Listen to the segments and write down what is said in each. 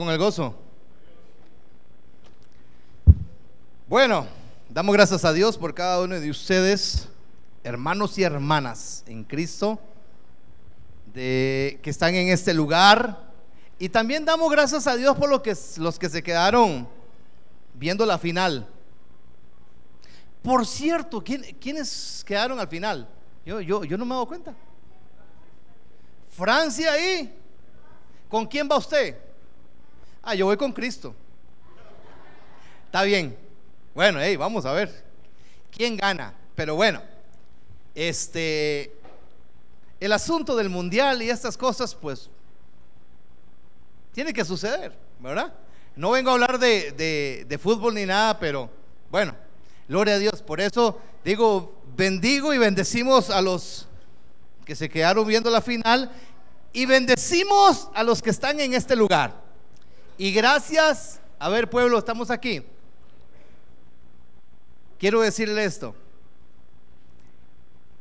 con el gozo. Bueno, damos gracias a Dios por cada uno de ustedes, hermanos y hermanas en Cristo, de, que están en este lugar. Y también damos gracias a Dios por lo que, los que se quedaron viendo la final. Por cierto, ¿quiénes quedaron al final? Yo, yo, yo no me he dado cuenta. Francia ahí. ¿Con quién va usted? Ah, yo voy con Cristo. Está bien. Bueno, vamos a ver. ¿Quién gana? Pero bueno, este, el asunto del mundial y estas cosas, pues, tiene que suceder, ¿verdad? No vengo a hablar de, de fútbol ni nada, pero bueno, gloria a Dios. Por eso digo, bendigo y bendecimos a los que se quedaron viendo la final y bendecimos a los que están en este lugar. Y gracias, a ver pueblo, estamos aquí. Quiero decirle esto.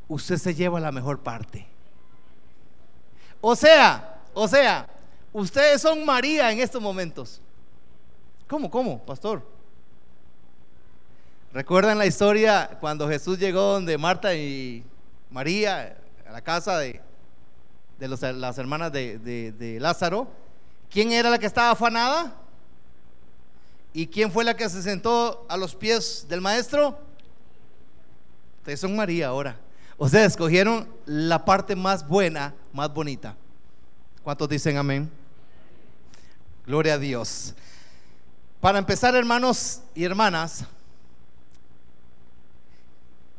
Usted se lleva la mejor parte. O sea, o sea, ustedes son María en estos momentos. ¿Cómo, cómo, pastor? ¿Recuerdan la historia cuando Jesús llegó donde Marta y María, a la casa de, de las hermanas de, de Lázaro? ¿Quién era la que estaba afanada? ¿Y quién fue la que se sentó a los pies del maestro? Ustedes son María ahora. Ustedes escogieron la parte más buena, más bonita. ¿Cuántos dicen amén? Gloria a Dios. Para empezar, hermanos y hermanas,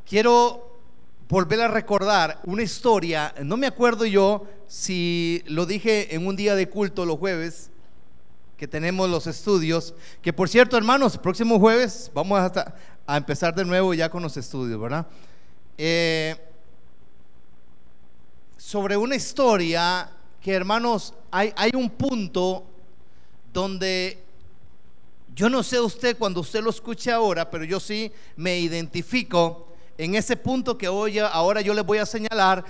quiero volver a recordar una historia, no me acuerdo yo si lo dije en un día de culto los jueves, que tenemos los estudios, que por cierto hermanos, próximo jueves vamos a, a empezar de nuevo ya con los estudios, ¿verdad? Eh, sobre una historia que hermanos, hay, hay un punto donde yo no sé usted cuando usted lo escuche ahora, pero yo sí me identifico en ese punto que hoy, ahora yo les voy a señalar,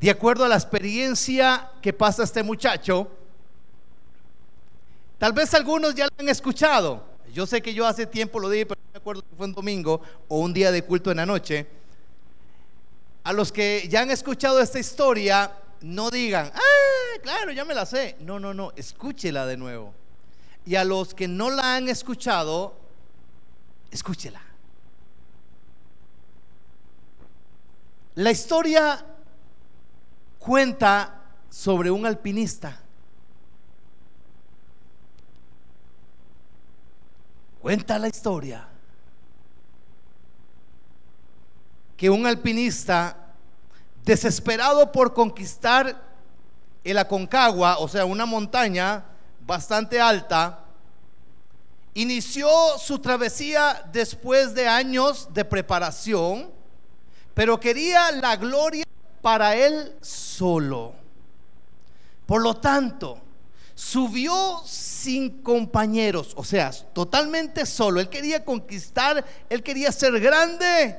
de acuerdo a la experiencia que pasa este muchacho, tal vez algunos ya lo han escuchado. Yo sé que yo hace tiempo lo dije, pero no me acuerdo que fue un domingo o un día de culto en la noche. A los que ya han escuchado esta historia, no digan, ah, claro, ya me la sé. No, no, no, escúchela de nuevo. Y a los que no la han escuchado, escúchela. La historia cuenta sobre un alpinista. Cuenta la historia que un alpinista desesperado por conquistar el Aconcagua, o sea, una montaña bastante alta, inició su travesía después de años de preparación pero quería la gloria para él solo. Por lo tanto, subió sin compañeros, o sea, totalmente solo. Él quería conquistar, él quería ser grande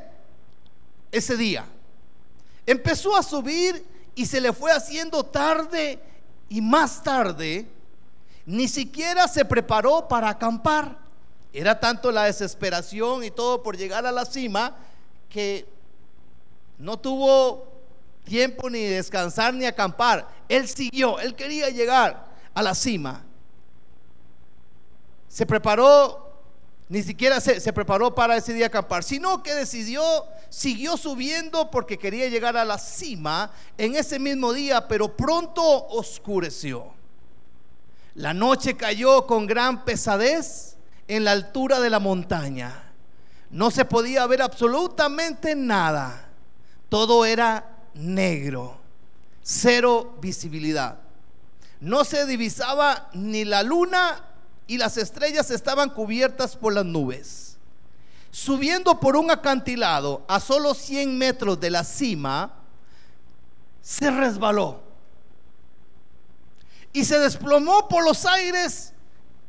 ese día. Empezó a subir y se le fue haciendo tarde y más tarde ni siquiera se preparó para acampar. Era tanto la desesperación y todo por llegar a la cima que no tuvo tiempo ni descansar ni acampar. Él siguió, él quería llegar a la cima. Se preparó, ni siquiera se, se, preparó para ese día acampar, sino que decidió, siguió subiendo porque quería llegar a la cima en ese mismo día, pero pronto oscureció. La noche cayó con gran pesadez en la altura de la montaña. No se podía ver absolutamente nada. Todo era negro, cero visibilidad. No se divisaba ni la luna y las estrellas estaban cubiertas por las nubes. Subiendo por un acantilado a solo 100 metros de la cima, se resbaló y se desplomó por los aires,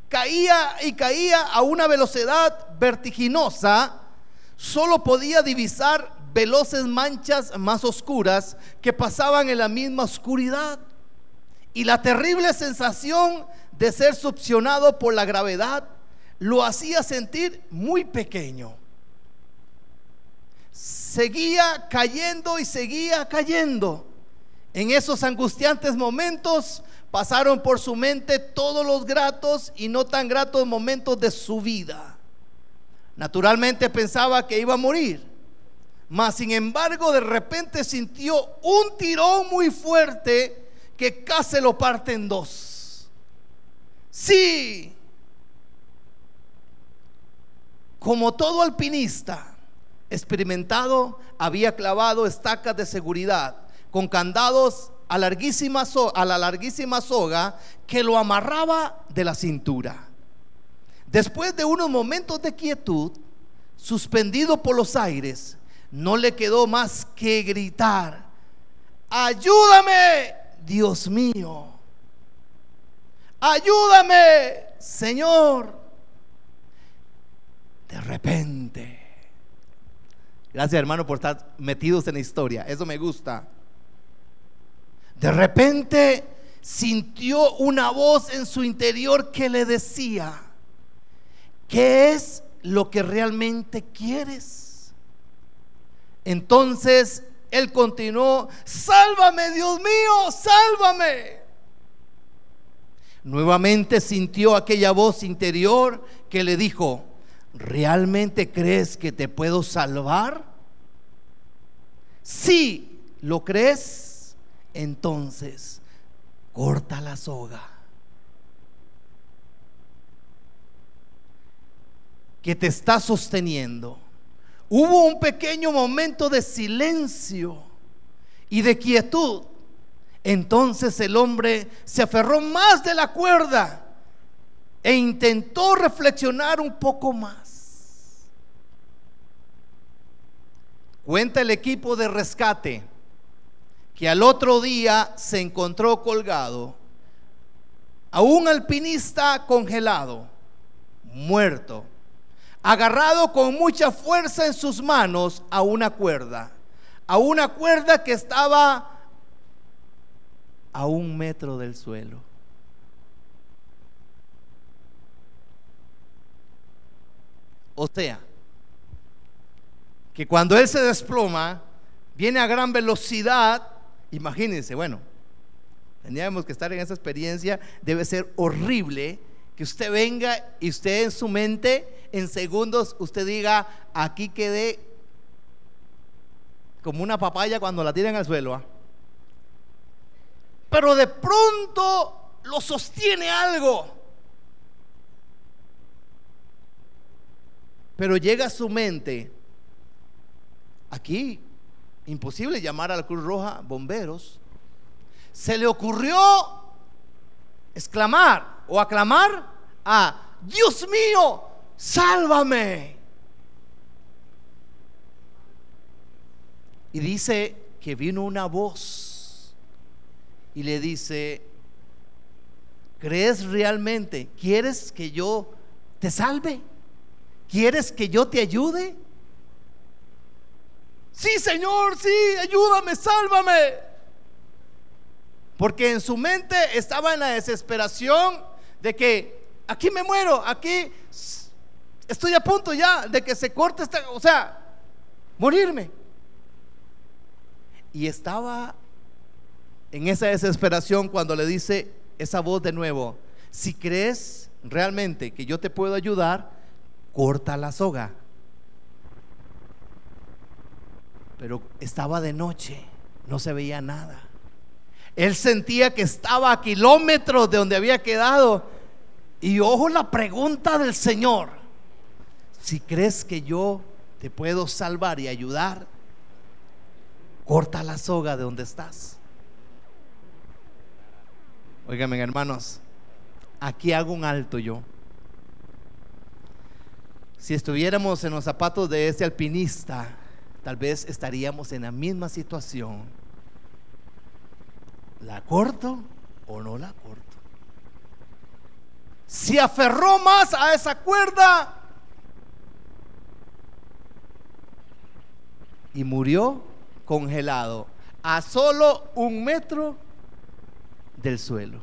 caía y caía a una velocidad vertiginosa, solo podía divisar veloces manchas más oscuras que pasaban en la misma oscuridad. Y la terrible sensación de ser succionado por la gravedad lo hacía sentir muy pequeño. Seguía cayendo y seguía cayendo. En esos angustiantes momentos pasaron por su mente todos los gratos y no tan gratos momentos de su vida. Naturalmente pensaba que iba a morir, mas sin embargo de repente sintió un tirón muy fuerte que casi lo parte en dos. Sí, como todo alpinista experimentado, había clavado estacas de seguridad con candados a, a la larguísima soga que lo amarraba de la cintura. Después de unos momentos de quietud, suspendido por los aires, no le quedó más que gritar, ayúdame, Dios mío, ayúdame, Señor. De repente, gracias hermano por estar metidos en la historia, eso me gusta. De repente sintió una voz en su interior que le decía, ¿qué es lo que realmente quieres? Entonces él continuó, sálvame Dios mío, sálvame. Nuevamente sintió aquella voz interior que le dijo, ¿realmente crees que te puedo salvar? Si lo crees, entonces corta la soga. que te está sosteniendo. Hubo un pequeño momento de silencio y de quietud. Entonces el hombre se aferró más de la cuerda e intentó reflexionar un poco más. Cuenta el equipo de rescate que al otro día se encontró colgado a un alpinista congelado, muerto agarrado con mucha fuerza en sus manos a una cuerda, a una cuerda que estaba a un metro del suelo. O sea, que cuando él se desploma, viene a gran velocidad, imagínense, bueno, teníamos que estar en esa experiencia, debe ser horrible que usted venga y usted en su mente en segundos usted diga, aquí quedé como una papaya cuando la tiran al suelo. ¿ah? Pero de pronto lo sostiene algo. Pero llega a su mente, aquí, imposible llamar a la Cruz Roja bomberos. Se le ocurrió exclamar o aclamar a Dios mío, sálvame. Y dice que vino una voz y le dice, ¿crees realmente? ¿Quieres que yo te salve? ¿Quieres que yo te ayude? Sí, Señor, sí, ayúdame, sálvame. Porque en su mente estaba en la desesperación de que aquí me muero, aquí estoy a punto ya de que se corte esta, o sea, morirme. Y estaba en esa desesperación cuando le dice esa voz de nuevo, si crees realmente que yo te puedo ayudar, corta la soga. Pero estaba de noche, no se veía nada. Él sentía que estaba a kilómetros de donde había quedado. Y ojo la pregunta del Señor si crees que yo te puedo salvar y ayudar, corta la soga de donde estás. Óigame, hermanos, aquí hago un alto yo. Si estuviéramos en los zapatos de ese alpinista, tal vez estaríamos en la misma situación. ¿La corto o no la corto? Se aferró más a esa cuerda y murió congelado a solo un metro del suelo.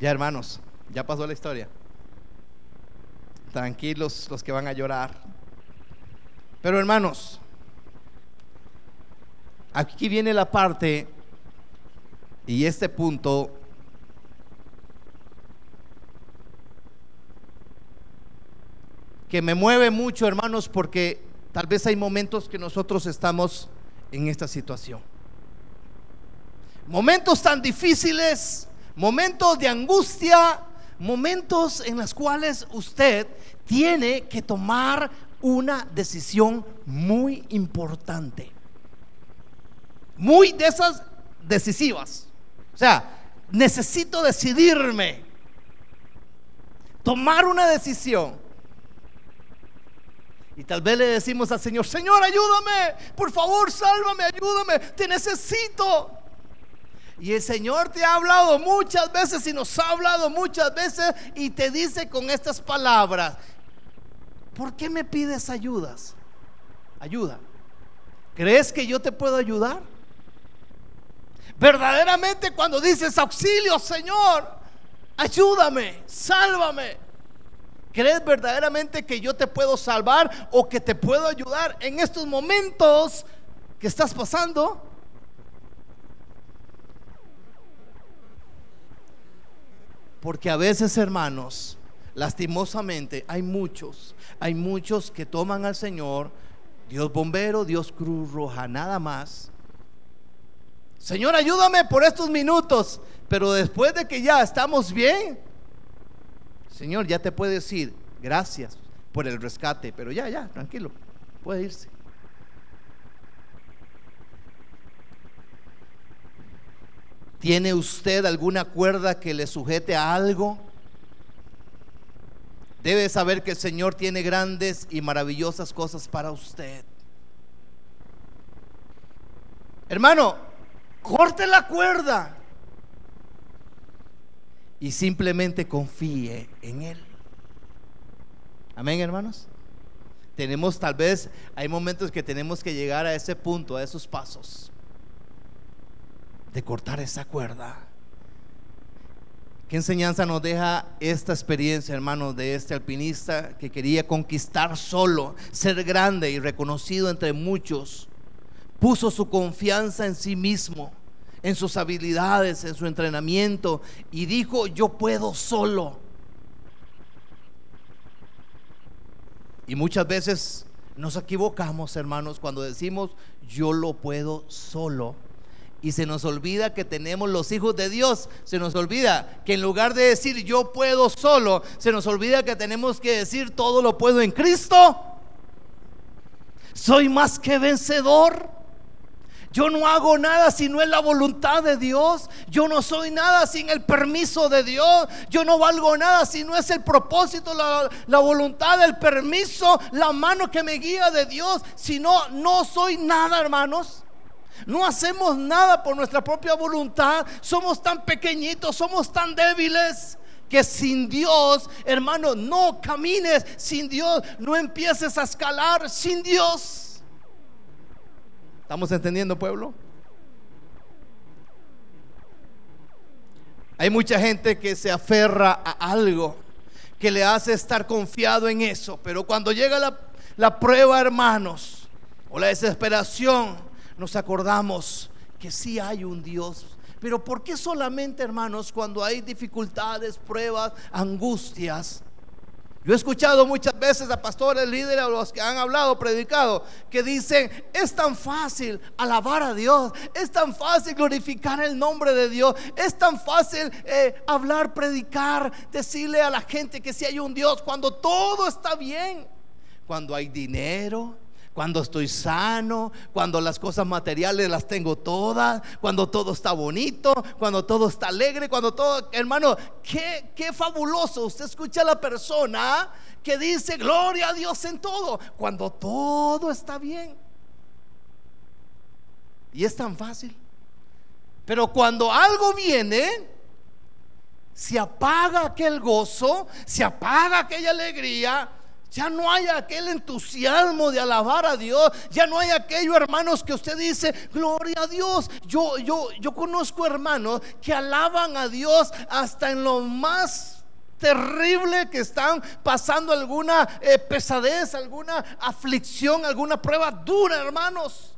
Ya hermanos, ya pasó la historia. Tranquilos los que van a llorar. Pero hermanos, aquí viene la parte y este punto que me mueve mucho, hermanos, porque tal vez hay momentos que nosotros estamos en esta situación. Momentos tan difíciles, momentos de angustia, momentos en los cuales usted tiene que tomar una decisión muy importante. Muy de esas decisivas. O sea, necesito decidirme. Tomar una decisión. Y tal vez le decimos al Señor, Señor, ayúdame, por favor, sálvame, ayúdame, te necesito. Y el Señor te ha hablado muchas veces y nos ha hablado muchas veces y te dice con estas palabras, ¿por qué me pides ayudas? Ayuda. ¿Crees que yo te puedo ayudar? Verdaderamente cuando dices auxilio, Señor, ayúdame, sálvame. ¿Crees verdaderamente que yo te puedo salvar o que te puedo ayudar en estos momentos que estás pasando? Porque a veces, hermanos, lastimosamente hay muchos, hay muchos que toman al Señor, Dios bombero, Dios cruz roja, nada más. Señor, ayúdame por estos minutos, pero después de que ya estamos bien, Señor, ya te puede decir, gracias por el rescate, pero ya, ya, tranquilo, puede irse. ¿Tiene usted alguna cuerda que le sujete a algo? Debe saber que el Señor tiene grandes y maravillosas cosas para usted. Hermano, corte la cuerda y simplemente confíe en Él. Amén, hermanos. Tenemos tal vez, hay momentos que tenemos que llegar a ese punto, a esos pasos, de cortar esa cuerda. ¿Qué enseñanza nos deja esta experiencia, hermanos, de este alpinista que quería conquistar solo, ser grande y reconocido entre muchos? Puso su confianza en sí mismo en sus habilidades, en su entrenamiento, y dijo, yo puedo solo. Y muchas veces nos equivocamos, hermanos, cuando decimos, yo lo puedo solo. Y se nos olvida que tenemos los hijos de Dios. Se nos olvida que en lugar de decir yo puedo solo, se nos olvida que tenemos que decir todo lo puedo en Cristo. Soy más que vencedor. Yo no hago nada si no es la voluntad de Dios. Yo no soy nada sin el permiso de Dios. Yo no valgo nada si no es el propósito, la, voluntad, el permiso, la mano que me guía de Dios. Si no, no soy nada, hermanos. No hacemos nada por nuestra propia voluntad. Somos tan pequeñitos, somos tan débiles que sin Dios, hermano, no camines sin Dios, no empieces a escalar sin Dios. ¿Estamos entendiendo, pueblo? Hay mucha gente que se aferra a algo que le hace estar confiado en eso, pero cuando llega la, la prueba, hermanos, o la desesperación, nos acordamos que sí hay un Dios. Pero ¿por qué solamente, hermanos, cuando hay dificultades, pruebas, angustias, yo he escuchado muchas veces a pastores, líderes, a los que han hablado, predicado, que dicen, es tan fácil alabar a Dios, es tan fácil glorificar el nombre de Dios, es tan fácil eh, hablar, predicar, decirle a la gente que si hay un Dios, cuando todo está bien, cuando hay dinero, cuando estoy sano, cuando las cosas materiales las tengo todas, cuando todo está bonito, cuando todo está alegre, cuando todo, hermano, qué, qué fabuloso. Usted escucha a la persona que dice, gloria a Dios en todo, cuando todo está bien. Y es tan fácil. Pero cuando algo viene, se apaga aquel gozo, se apaga aquella alegría, Ya no hay aquel entusiasmo de alabar a Dios. Ya no hay aquellos hermanos que usted dice, gloria a Dios. Yo, yo, yo conozco hermanos que alaban a Dios hasta en lo más terrible que están pasando alguna eh, pesadez, alguna aflicción, alguna prueba dura, hermanos.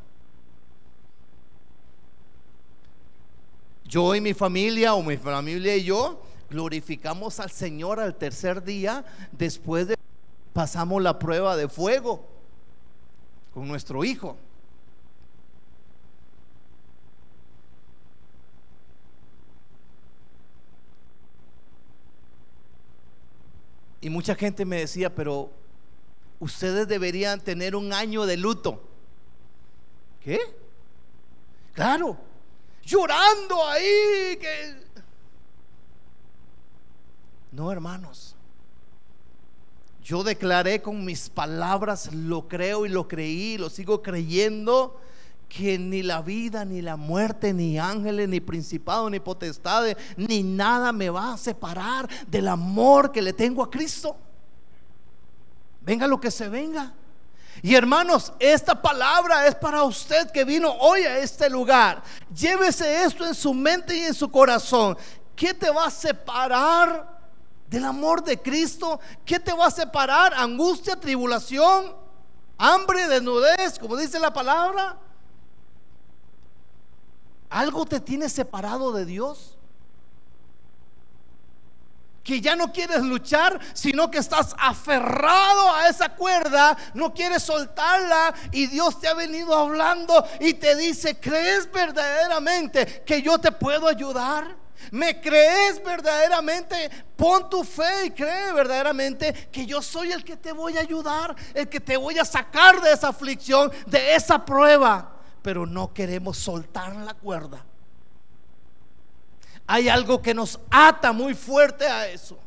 Yo y mi familia o mi familia y yo glorificamos al Señor al tercer día después de pasamos la prueba de fuego con nuestro hijo. Y mucha gente me decía, pero ustedes deberían tener un año de luto. ¿Qué? Claro, llorando ahí. Que... No, hermanos. Yo declaré con mis palabras, lo creo y lo creí, lo sigo creyendo, que ni la vida, ni la muerte, ni ángeles, ni principado, ni potestades, ni nada me va a separar del amor que le tengo a Cristo. Venga lo que se venga. Y hermanos, esta palabra es para usted que vino hoy a este lugar. Llévese esto en su mente y en su corazón. ¿Qué te va a separar del amor de Cristo, ¿qué te va a separar? Angustia, tribulación, hambre, desnudez, como dice la palabra. ¿Algo te tiene separado de Dios? Que ya no quieres luchar, sino que estás aferrado a esa cuerda, no quieres soltarla y Dios te ha venido hablando y te dice, ¿crees verdaderamente que yo te puedo ayudar? ¿Me crees verdaderamente? Pon tu fe y cree verdaderamente que yo soy el que te voy a ayudar, el que te voy a sacar de esa aflicción, de esa prueba. Pero no queremos soltar la cuerda. Hay algo que nos ata muy fuerte a eso.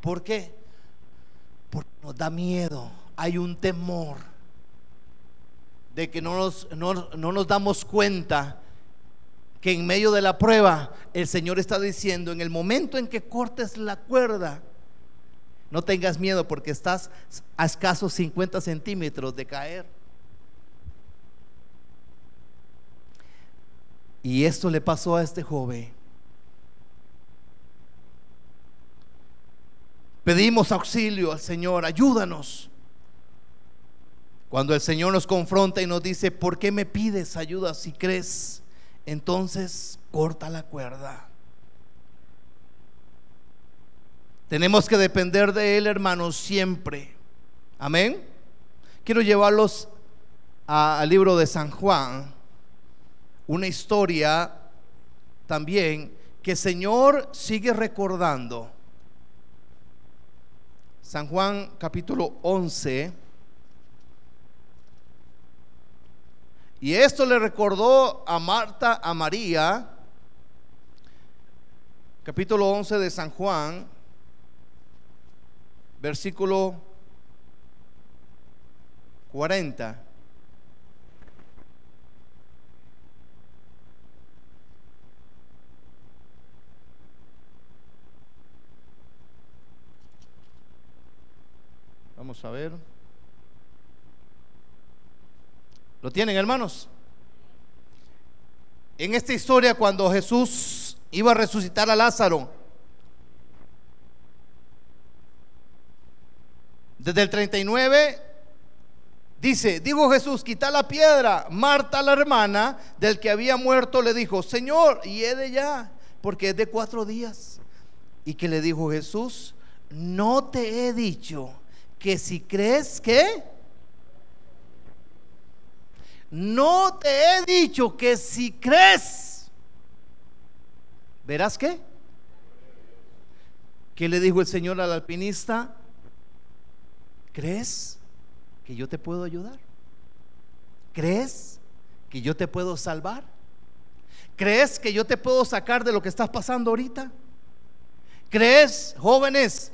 ¿Por qué? Porque nos da miedo. Hay un temor de que no nos, no, no nos damos cuenta que en medio de la prueba el Señor está diciendo, en el momento en que cortes la cuerda, no tengas miedo porque estás a escasos 50 centímetros de caer. Y esto le pasó a este joven. Pedimos auxilio al Señor, ayúdanos. Cuando el Señor nos confronta y nos dice, ¿por qué me pides ayuda si crees? Entonces corta la cuerda. Tenemos que depender de Él, hermanos, siempre. Amén. Quiero llevarlos al libro de San Juan, una historia también que el Señor sigue recordando. San Juan capítulo 11. Y esto le recordó a Marta, a María, capítulo 11 de San Juan, versículo 40. Vamos a ver. ¿Lo tienen, hermanos? En esta historia, cuando Jesús iba a resucitar a Lázaro, desde el 39, dice, dijo Jesús, quita la piedra. Marta, la hermana del que había muerto, le dijo, Señor, y he de ya, porque es de cuatro días. Y que le dijo Jesús, no te he dicho que si crees que no te he dicho que si crees, ¿verás qué? ¿Qué le dijo el Señor al alpinista? ¿Crees que yo te puedo ayudar? ¿Crees que yo te puedo salvar? ¿Crees que yo te puedo sacar de lo que estás pasando ahorita? ¿Crees, jóvenes,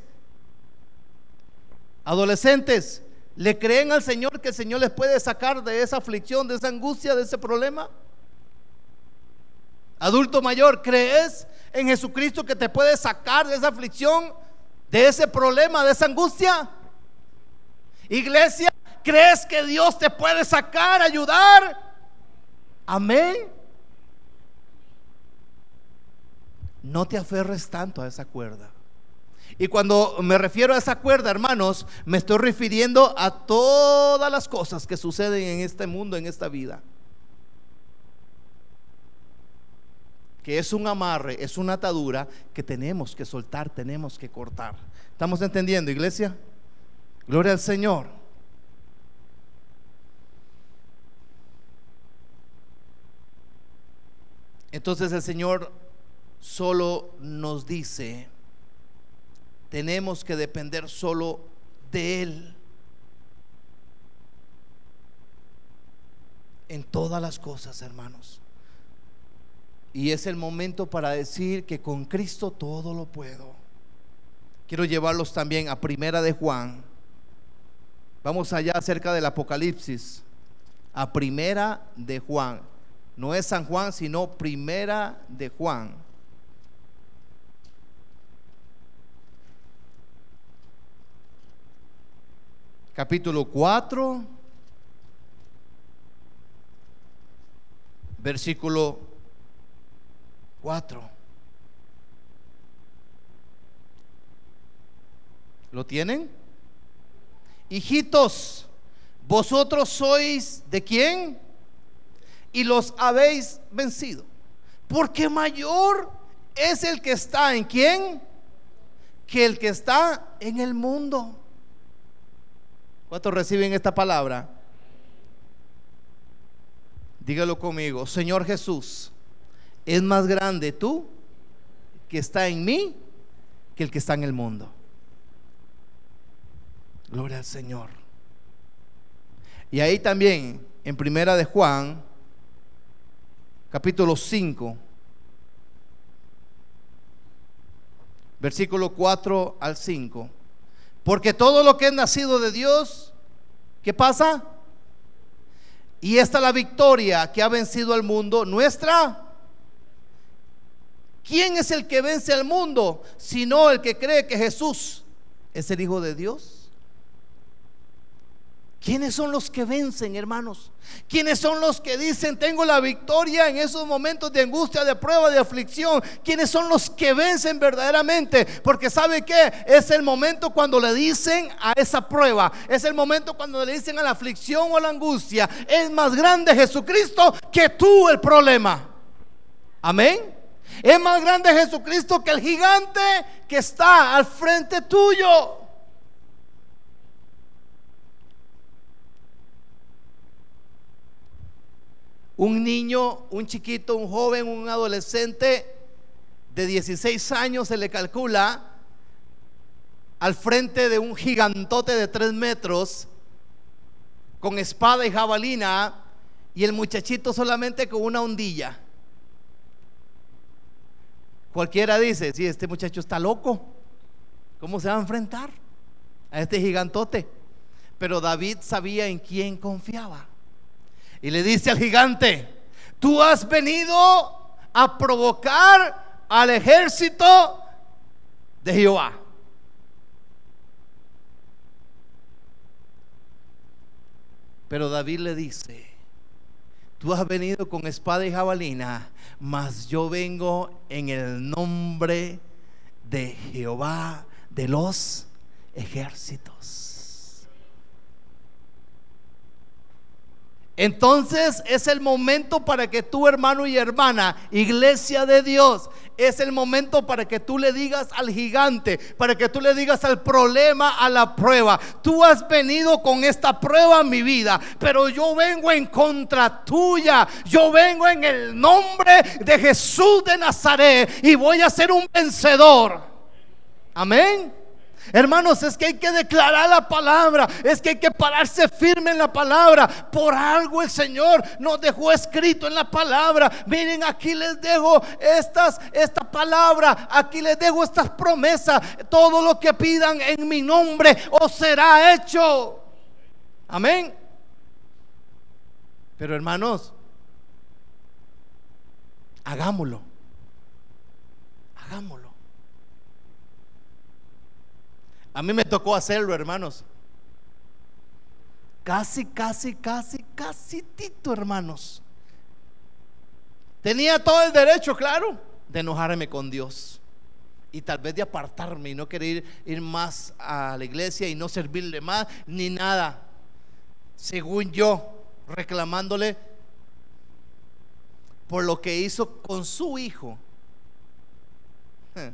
adolescentes, ¿Le creen al Señor que el Señor les puede sacar de esa aflicción, de esa angustia, de ese problema? Adulto mayor, ¿crees en Jesucristo que te puede sacar de esa aflicción, de ese problema, de esa angustia? Iglesia, ¿crees que Dios te puede sacar, ayudar? Amén. No te aferres tanto a esa cuerda. Y cuando me refiero a esa cuerda, hermanos, me estoy refiriendo a todas las cosas que suceden en este mundo, en esta vida. Que es un amarre, es una atadura que tenemos que soltar, tenemos que cortar. ¿Estamos entendiendo, iglesia? Gloria al Señor. Entonces el Señor solo nos dice, tenemos que depender solo de Él. En todas las cosas, hermanos. Y es el momento para decir que con Cristo todo lo puedo. Quiero llevarlos también a Primera de Juan. Vamos allá acerca del Apocalipsis. A Primera de Juan. No es San Juan, sino Primera de Juan. Capítulo 4, versículo 4. ¿Lo tienen? Hijitos, vosotros sois de quién? Y los habéis vencido. Porque mayor es el que está en quién que el que está en el mundo. ¿Cuántos reciben esta palabra? Dígalo conmigo, Señor Jesús, es más grande tú que está en mí que el que está en el mundo. Gloria al Señor. Y ahí también, en Primera de Juan, capítulo 5, versículo 4 al 5. Porque todo lo que es nacido de Dios, ¿qué pasa? Y esta es la victoria que ha vencido al mundo, nuestra. ¿Quién es el que vence al mundo? Sino el que cree que Jesús es el Hijo de Dios. ¿Quiénes son los que vencen, hermanos? ¿Quiénes son los que dicen, tengo la victoria en esos momentos de angustia, de prueba, de aflicción? ¿Quiénes son los que vencen verdaderamente? Porque sabe que es el momento cuando le dicen a esa prueba, es el momento cuando le dicen a la aflicción o a la angustia, es más grande Jesucristo que tú el problema. Amén. Es más grande Jesucristo que el gigante que está al frente tuyo. Un niño, un chiquito, un joven, un adolescente de 16 años se le calcula al frente de un gigantote de 3 metros con espada y jabalina y el muchachito solamente con una ondilla. Cualquiera dice, si este muchacho está loco, ¿cómo se va a enfrentar a este gigantote? Pero David sabía en quién confiaba y le dice al gigante, tú has venido a provocar al ejército de Jehová. Pero David le dice, tú has venido con espada y jabalina, mas yo vengo en el nombre de Jehová de los ejércitos. Entonces es el momento para que tu hermano y hermana, iglesia de Dios, es el momento para que tú le digas al gigante, para que tú le digas al problema, a la prueba. Tú has venido con esta prueba en mi vida, pero yo vengo en contra tuya. Yo vengo en el nombre de Jesús de Nazaret y voy a ser un vencedor. Amén. Hermanos, es que hay que declarar la palabra, es que hay que pararse firme en la palabra. Por algo el Señor nos dejó escrito en la palabra. Miren, aquí les dejo estas, esta palabra, aquí les dejo estas promesas. Todo lo que pidan en mi nombre os será hecho. Amén. Pero hermanos, hagámoslo. Hagámoslo. A mí me tocó hacerlo, hermanos. Casi, casi, casi, casi tito, hermanos. Tenía todo el derecho, claro, de enojarme con Dios. Y tal vez de apartarme y no querer ir, más a la iglesia y no servirle más ni nada. Según yo, reclamándole por lo que hizo con su hijo.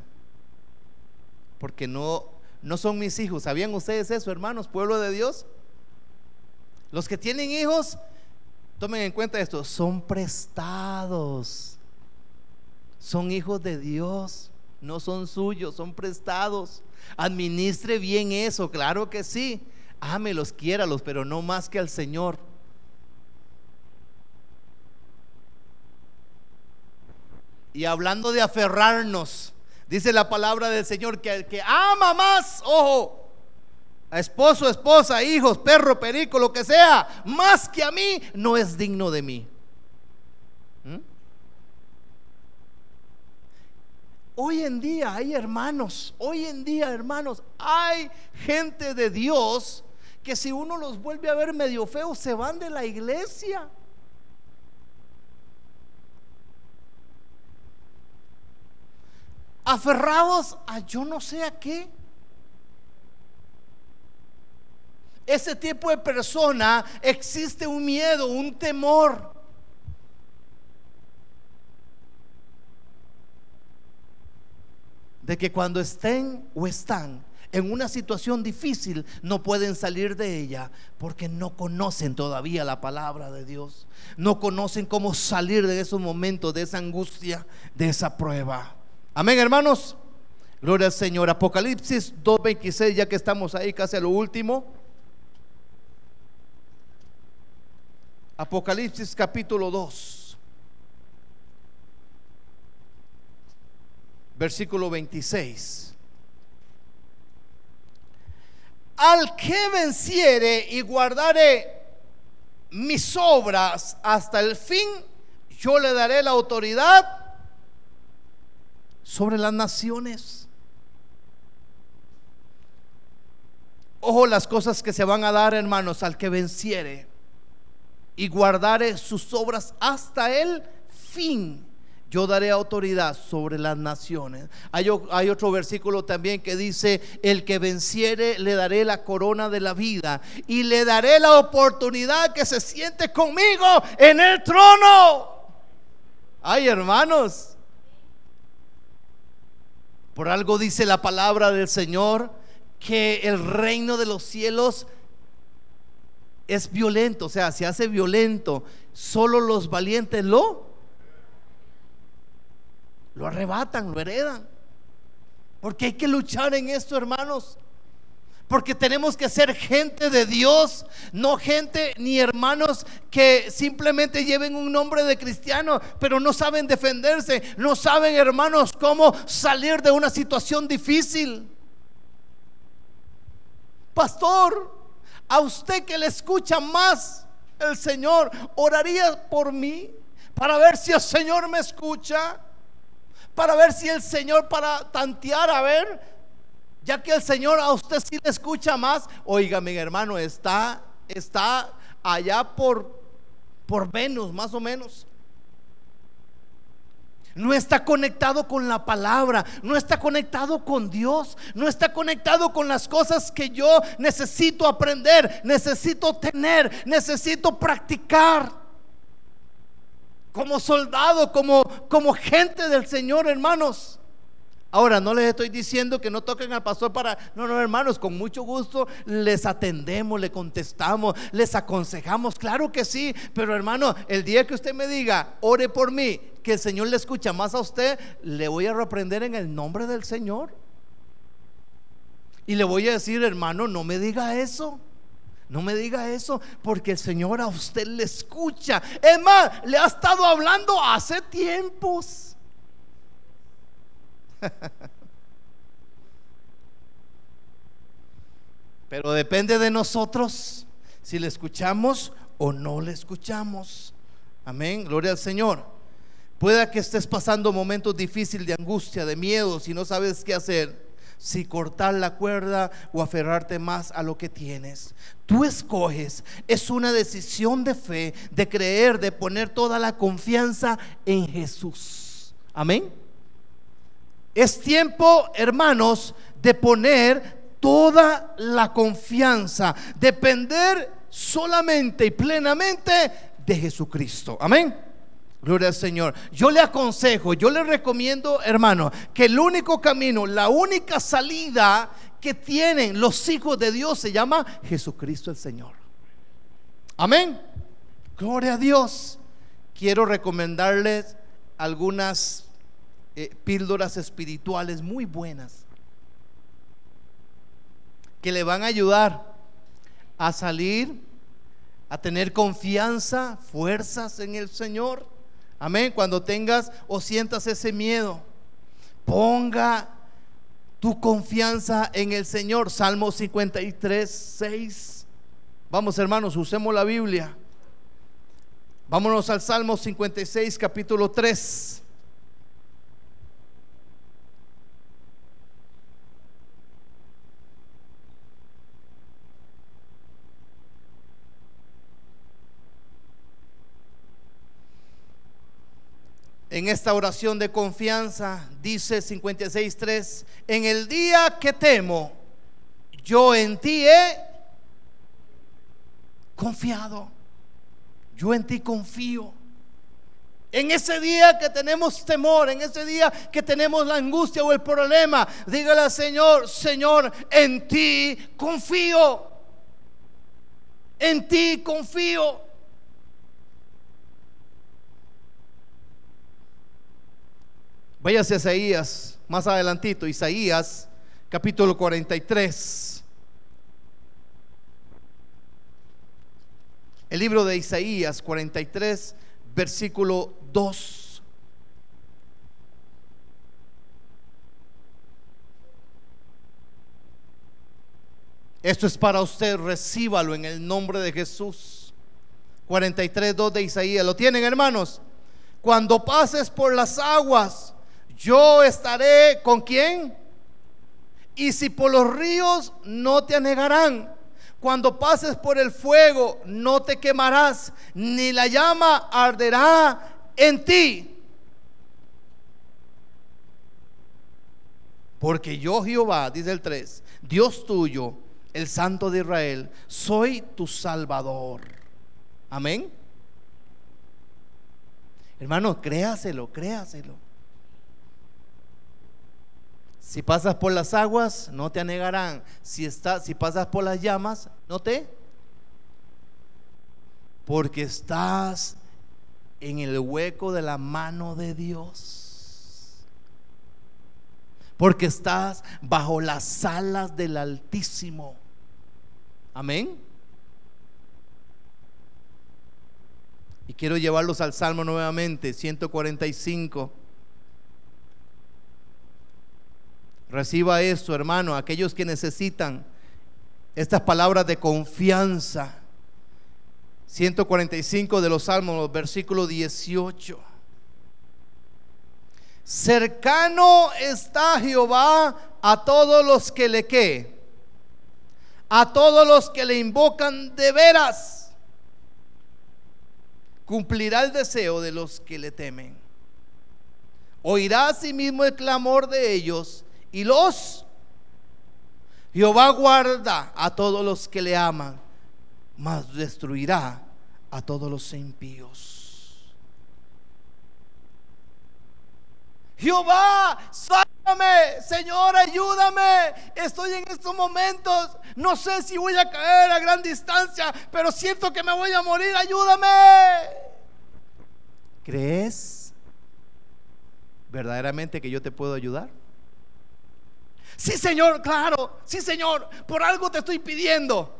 Porque no, no son mis hijos. ¿Sabían ustedes eso, hermanos, pueblo de Dios? Los que tienen hijos, tomen en cuenta esto, son prestados. Son hijos de Dios, no son suyos, son prestados. Administre bien eso, claro que sí. Ámelos, quiéralos, pero no más que al Señor. Y hablando de aferrarnos, dice la palabra del Señor que el que ama más, ojo, a esposo, esposa, hijos, perro, perico, lo que sea, más que a mí, no es digno de mí. ¿Mm? Hoy en día hay hermanos, hoy en día hermanos, hay gente de Dios que si uno los vuelve a ver medio feos, se van de la iglesia. Aferrados a yo no sé a qué. Ese tipo de persona existe un miedo, un temor. De que cuando estén o están en una situación difícil no pueden salir de ella porque no conocen todavía la palabra de Dios. No conocen cómo salir de esos momentos, de esa angustia, de esa prueba. Amén, hermanos. Gloria al Señor. Apocalipsis 2.26, ya que estamos ahí casi a lo último. Apocalipsis capítulo 2. Versículo 26. Al que venciere y guardare mis obras hasta el fin, yo le daré la autoridad sobre las naciones. Ojo las cosas que se van a dar, hermanos, al que venciere y guardare sus obras hasta el fin. Yo daré autoridad sobre las naciones. Hay, hay, otro versículo también que dice, el que venciere le daré la corona de la vida y le daré la oportunidad que se siente conmigo en el trono. Ay, hermanos, por algo dice la palabra del Señor que el reino de los cielos es violento, o sea, se hace violento. Solo los valientes lo lo arrebatan, lo heredan. Porque hay que luchar en esto, hermanos. Porque tenemos que ser gente de Dios, no gente ni hermanos que simplemente lleven un nombre de cristiano, pero no saben defenderse, no saben hermanos cómo salir de una situación difícil. Pastor, a usted que le escucha más el Señor, oraría por mí para ver si el Señor me escucha, para ver si el Señor para tantear a ver ya que el Señor a usted sí le escucha más, oiga mi hermano, está, está allá por, por Venus más o menos. No está conectado con la palabra, no está conectado con Dios, no está conectado con las cosas que yo necesito aprender, necesito tener, necesito practicar. Como soldado, como, como gente del Señor, hermanos. Ahora, no les estoy diciendo que no toquen al pastor para... No, no, hermanos, con mucho gusto les atendemos, le contestamos, les aconsejamos. Claro que sí, pero hermano, el día que usted me diga, ore por mí, que el Señor le escucha más a usted, le voy a reprender en el nombre del Señor. Y le voy a decir, hermano, no me diga eso. No me diga eso porque el Señor a usted le escucha. Es más, le ha estado hablando hace tiempos. Pero depende de nosotros si le escuchamos o no le escuchamos. Amén, gloria al Señor. Pueda que estés pasando momentos difíciles de angustia, de miedo, si no sabes qué hacer. si cortar la cuerda o aferrarte más a lo que tienes. Tú escoges. Es una decisión de fe, de creer, de poner toda la confianza en Jesús. Amén. Es tiempo, hermanos, de poner toda la confianza, depender solamente y plenamente de Jesucristo. Amén. Gloria al Señor. Yo le aconsejo, yo le recomiendo, hermano, que el único camino, la única salida que tienen los hijos de Dios se llama Jesucristo el Señor. Amén. Gloria a Dios. Quiero recomendarles algunas eh, píldoras espirituales muy buenas que le van a ayudar a salir, a tener confianza, fuerzas en el Señor Amén. Cuando tengas o sientas ese miedo, ponga tu confianza en el Señor. Salmo 53, 6. Vamos hermanos, usemos la Biblia. Vámonos al Salmo 56, capítulo 3. En esta oración de confianza dice 56.3, en el día que temo, yo en ti he confiado, yo en ti confío. En ese día que tenemos temor, en ese día que tenemos la angustia o el problema, dígale al Señor, Señor, en ti confío. En ti confío. Váyase a Isaías, más adelantito, Isaías capítulo 43. El libro de Isaías 43, versículo 2. Esto es para usted, recíbalo en el nombre de Jesús. 43, 2 de Isaías. ¿Lo tienen, hermanos? Cuando pases por las aguas, yo estaré con quién? Y si por los ríos no te anegarán. Cuando pases por el fuego no te quemarás, ni la llama arderá en ti. Porque yo Jehová, dice el 3, Dios tuyo, el Santo de Israel, soy tu Salvador. Amén. Hermano, créaselo, créaselo. Si pasas por las aguas, no te anegarán. Si, si pasas por las llamas, no te. Porque estás en el hueco de la mano de Dios. Porque estás bajo las alas del Altísimo. Amén. Y quiero llevarlos al Salmo nuevamente, 145. Reciba esto, hermano, aquellos que necesitan estas palabras de confianza. 145 de los Salmos, versículo 18. Cercano está Jehová a todos los que le que, a todos los que le invocan de veras. Cumplirá el deseo de los que le temen. Oirá asimismo el clamor de ellos y los Jehová guarda a todos los que le aman, mas destruirá a todos los impíos. Jehová, sálvame, Señor, ayúdame. Estoy en estos momentos, no sé si voy a caer a gran distancia, pero siento que me voy a morir, ayúdame. ¿Crees verdaderamente que yo te puedo ayudar? Sí, Señor, claro. Sí, Señor, por algo te estoy pidiendo.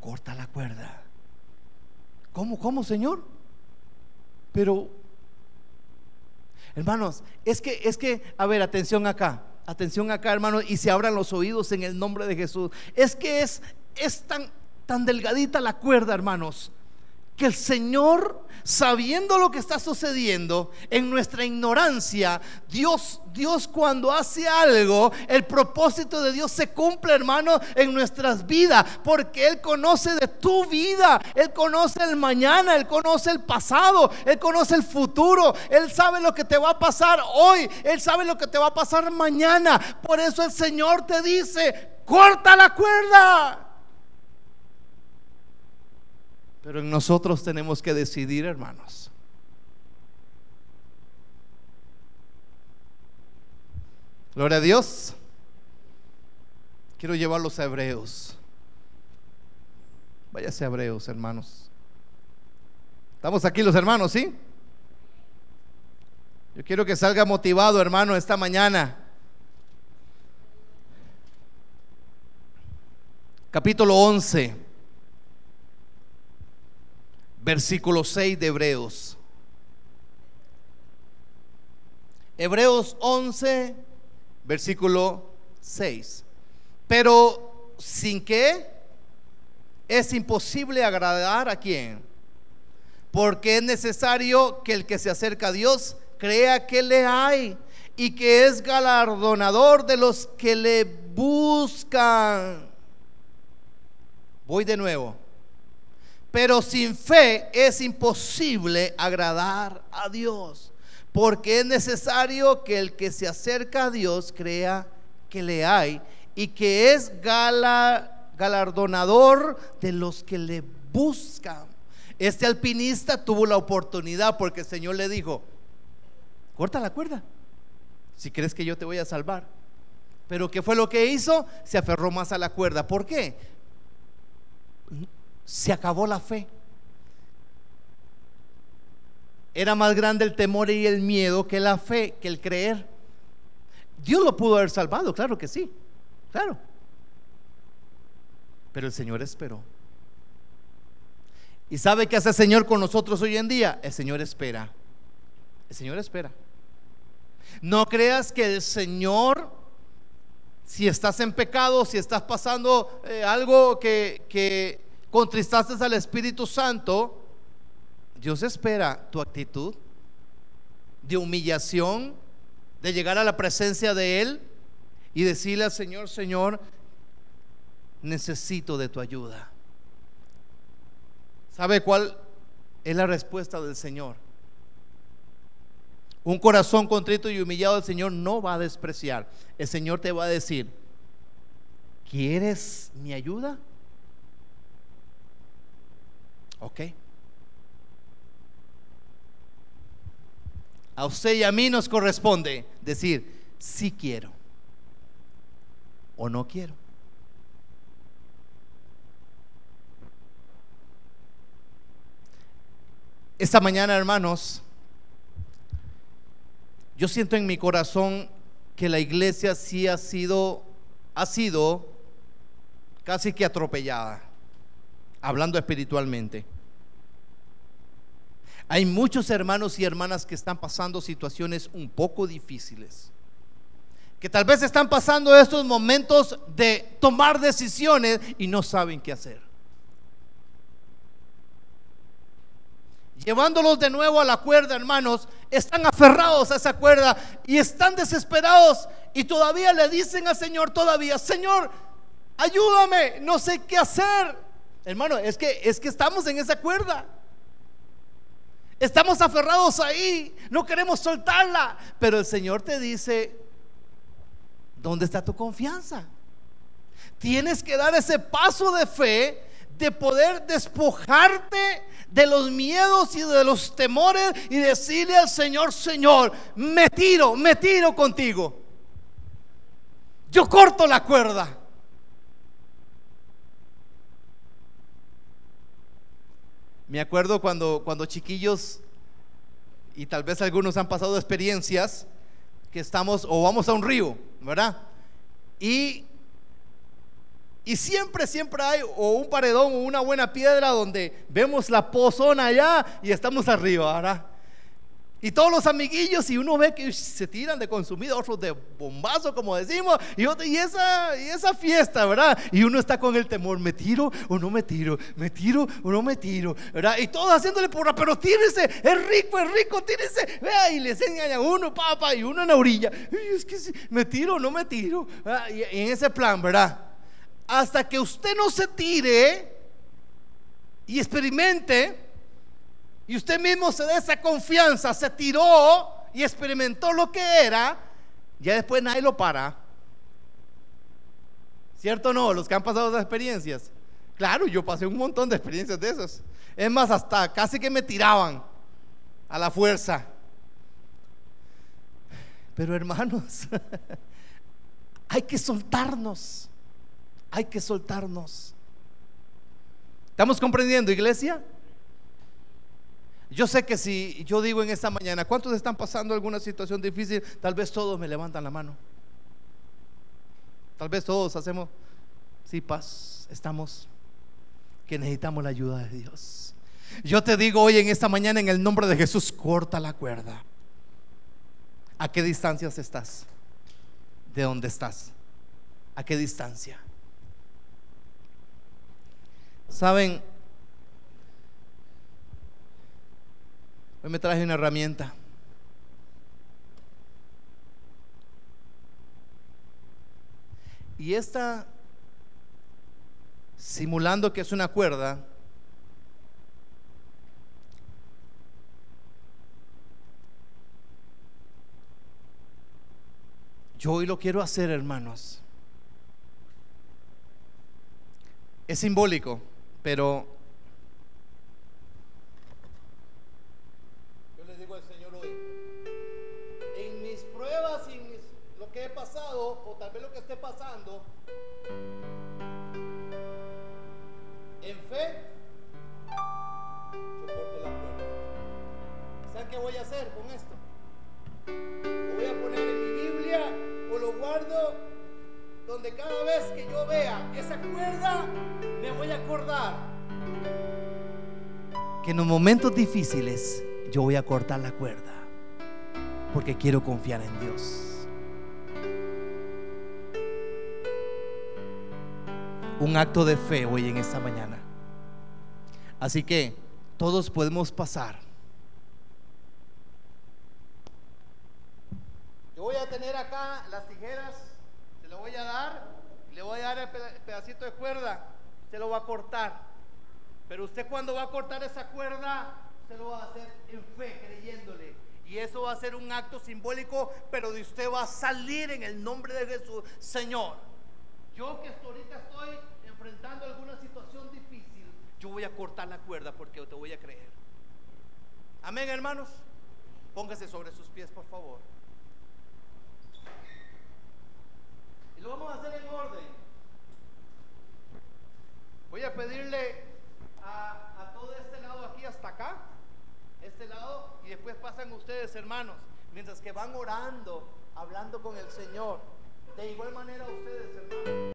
Corta la cuerda. ¿Cómo, cómo, Señor? Pero, hermanos, es que, es que, a ver, atención acá. Atención acá, hermanos, y se abran los oídos en el nombre de Jesús. Es que es, es tan, tan delgadita la cuerda, hermanos, que el Señor, sabiendo lo que está sucediendo, en nuestra ignorancia, Dios, Dios cuando hace algo, el propósito de Dios se cumple, hermano, en nuestras vidas, porque Él conoce de tu vida, Él conoce el mañana, Él conoce el pasado, Él conoce el futuro, Él sabe lo que te va a pasar hoy, Él sabe lo que te va a pasar mañana. Por eso el Señor te dice, corta la cuerda. Pero en nosotros tenemos que decidir, hermanos. Gloria a Dios. Quiero llevarlos a Hebreos. Váyase a Hebreos, hermanos. Estamos aquí los hermanos, ¿sí? Yo quiero que salga motivado, hermano, esta mañana. Capítulo 11 versículo 6 de Hebreos. Hebreos 11, versículo 6. Pero sin que es imposible agradar a quién. Porque es necesario que el que se acerca a Dios crea que le hay y que es galardonador de los que le buscan. Voy de nuevo. Pero sin fe es imposible agradar a Dios, porque es necesario que el que se acerca a Dios crea que le hay y que es galardonador de los que le buscan. Este alpinista tuvo la oportunidad porque el Señor le dijo, corta la cuerda, si crees que yo te voy a salvar. Pero ¿qué fue lo que hizo? Se aferró más a la cuerda. ¿Por qué? Se acabó la fe. Era más grande el temor y el miedo que la fe, que el creer. Dios lo pudo haber salvado, claro que sí, claro. Pero el Señor esperó. ¿Y sabe qué hace el Señor con nosotros hoy en día? El Señor espera. El Señor espera. No creas que el Señor, si estás en pecado, si estás pasando eh, algo que, que contristaste al Espíritu Santo, Dios espera tu actitud de humillación, de llegar a la presencia de Él y decirle al Señor, Señor, necesito de tu ayuda. ¿Sabe cuál es la respuesta del Señor? Un corazón contrito y humillado el Señor no va a despreciar. El Señor te va a decir, ¿quieres mi ayuda? ¿Ok? A usted y a mí nos corresponde decir, sí quiero o no quiero. Esta mañana, hermanos, yo siento en mi corazón que la iglesia sí ha sido, ha sido casi que atropellada, hablando espiritualmente. Hay muchos hermanos y hermanas que están pasando situaciones un poco difíciles. Que tal vez están pasando estos momentos de tomar decisiones y no saben qué hacer. Llevándolos de nuevo a la cuerda, hermanos, están aferrados a esa cuerda y están desesperados y todavía le dicen al Señor todavía, Señor, ayúdame, no sé qué hacer. Hermano, es que es que estamos en esa cuerda. Estamos aferrados ahí, no queremos soltarla. Pero el Señor te dice, ¿dónde está tu confianza? Tienes que dar ese paso de fe de poder despojarte de los miedos y de los temores y decirle al Señor, Señor, me tiro, me tiro contigo. Yo corto la cuerda. Me acuerdo cuando, cuando chiquillos, y tal vez algunos han pasado experiencias, que estamos o vamos a un río, ¿verdad? Y, y siempre, siempre hay o un paredón o una buena piedra donde vemos la pozona allá y estamos arriba, ¿verdad? Y todos los amiguillos, y uno ve que se tiran de consumido, otros de bombazo, como decimos, y, y, esa, y esa fiesta, ¿verdad? Y uno está con el temor, ¿me tiro o no me tiro? ¿Me tiro o no me tiro? ¿Verdad? Y todos haciéndole porra, pero tírese, es rico, es rico, tírese. Vea, y le enseñan uno, papá, y uno en la orilla. es que me tiro o no me tiro. Y en ese plan, ¿verdad? Hasta que usted no se tire y experimente y usted mismo se da esa confianza, se tiró y experimentó lo que era, ya después nadie lo para. ¿Cierto o no? Los que han pasado esas experiencias. Claro, yo pasé un montón de experiencias de esas. Es más, hasta casi que me tiraban a la fuerza. Pero hermanos, hay que soltarnos. Hay que soltarnos. ¿Estamos comprendiendo, iglesia? Yo sé que si yo digo en esta mañana, ¿cuántos están pasando alguna situación difícil? Tal vez todos me levantan la mano. Tal vez todos hacemos, sí, paz, estamos, que necesitamos la ayuda de Dios. Yo te digo hoy en esta mañana en el nombre de Jesús, corta la cuerda. ¿A qué distancias estás? ¿De dónde estás? ¿A qué distancia? Saben, Hoy me traje una herramienta. Y esta, simulando que es una cuerda, yo hoy lo quiero hacer, hermanos. Es simbólico, pero pasando, en fe, yo corto la cuerda. ¿Saben qué voy a hacer con esto? Lo voy a poner en mi Biblia o lo guardo donde cada vez que yo vea esa cuerda me voy a acordar que en los momentos difíciles yo voy a cortar la cuerda porque quiero confiar en Dios. Un acto de fe hoy en esta mañana. Así que todos podemos pasar. Yo voy a tener acá las tijeras, se lo voy a dar, le voy a dar el pedacito de cuerda, se lo va a cortar. Pero usted cuando va a cortar esa cuerda, se lo va a hacer en fe, creyéndole. Y eso va a ser un acto simbólico, pero de usted va a salir en el nombre de Jesús, Señor. Yo que ahorita estoy enfrentando alguna situación difícil, yo voy a cortar la cuerda porque te voy a creer. Amén, hermanos. Póngase sobre sus pies, por favor. Y lo vamos a hacer en orden. Voy a pedirle a, a todo este lado aquí hasta acá, este lado, y después pasan ustedes, hermanos, mientras que van orando, hablando con el Señor. De igual manera ustedes, hermanos.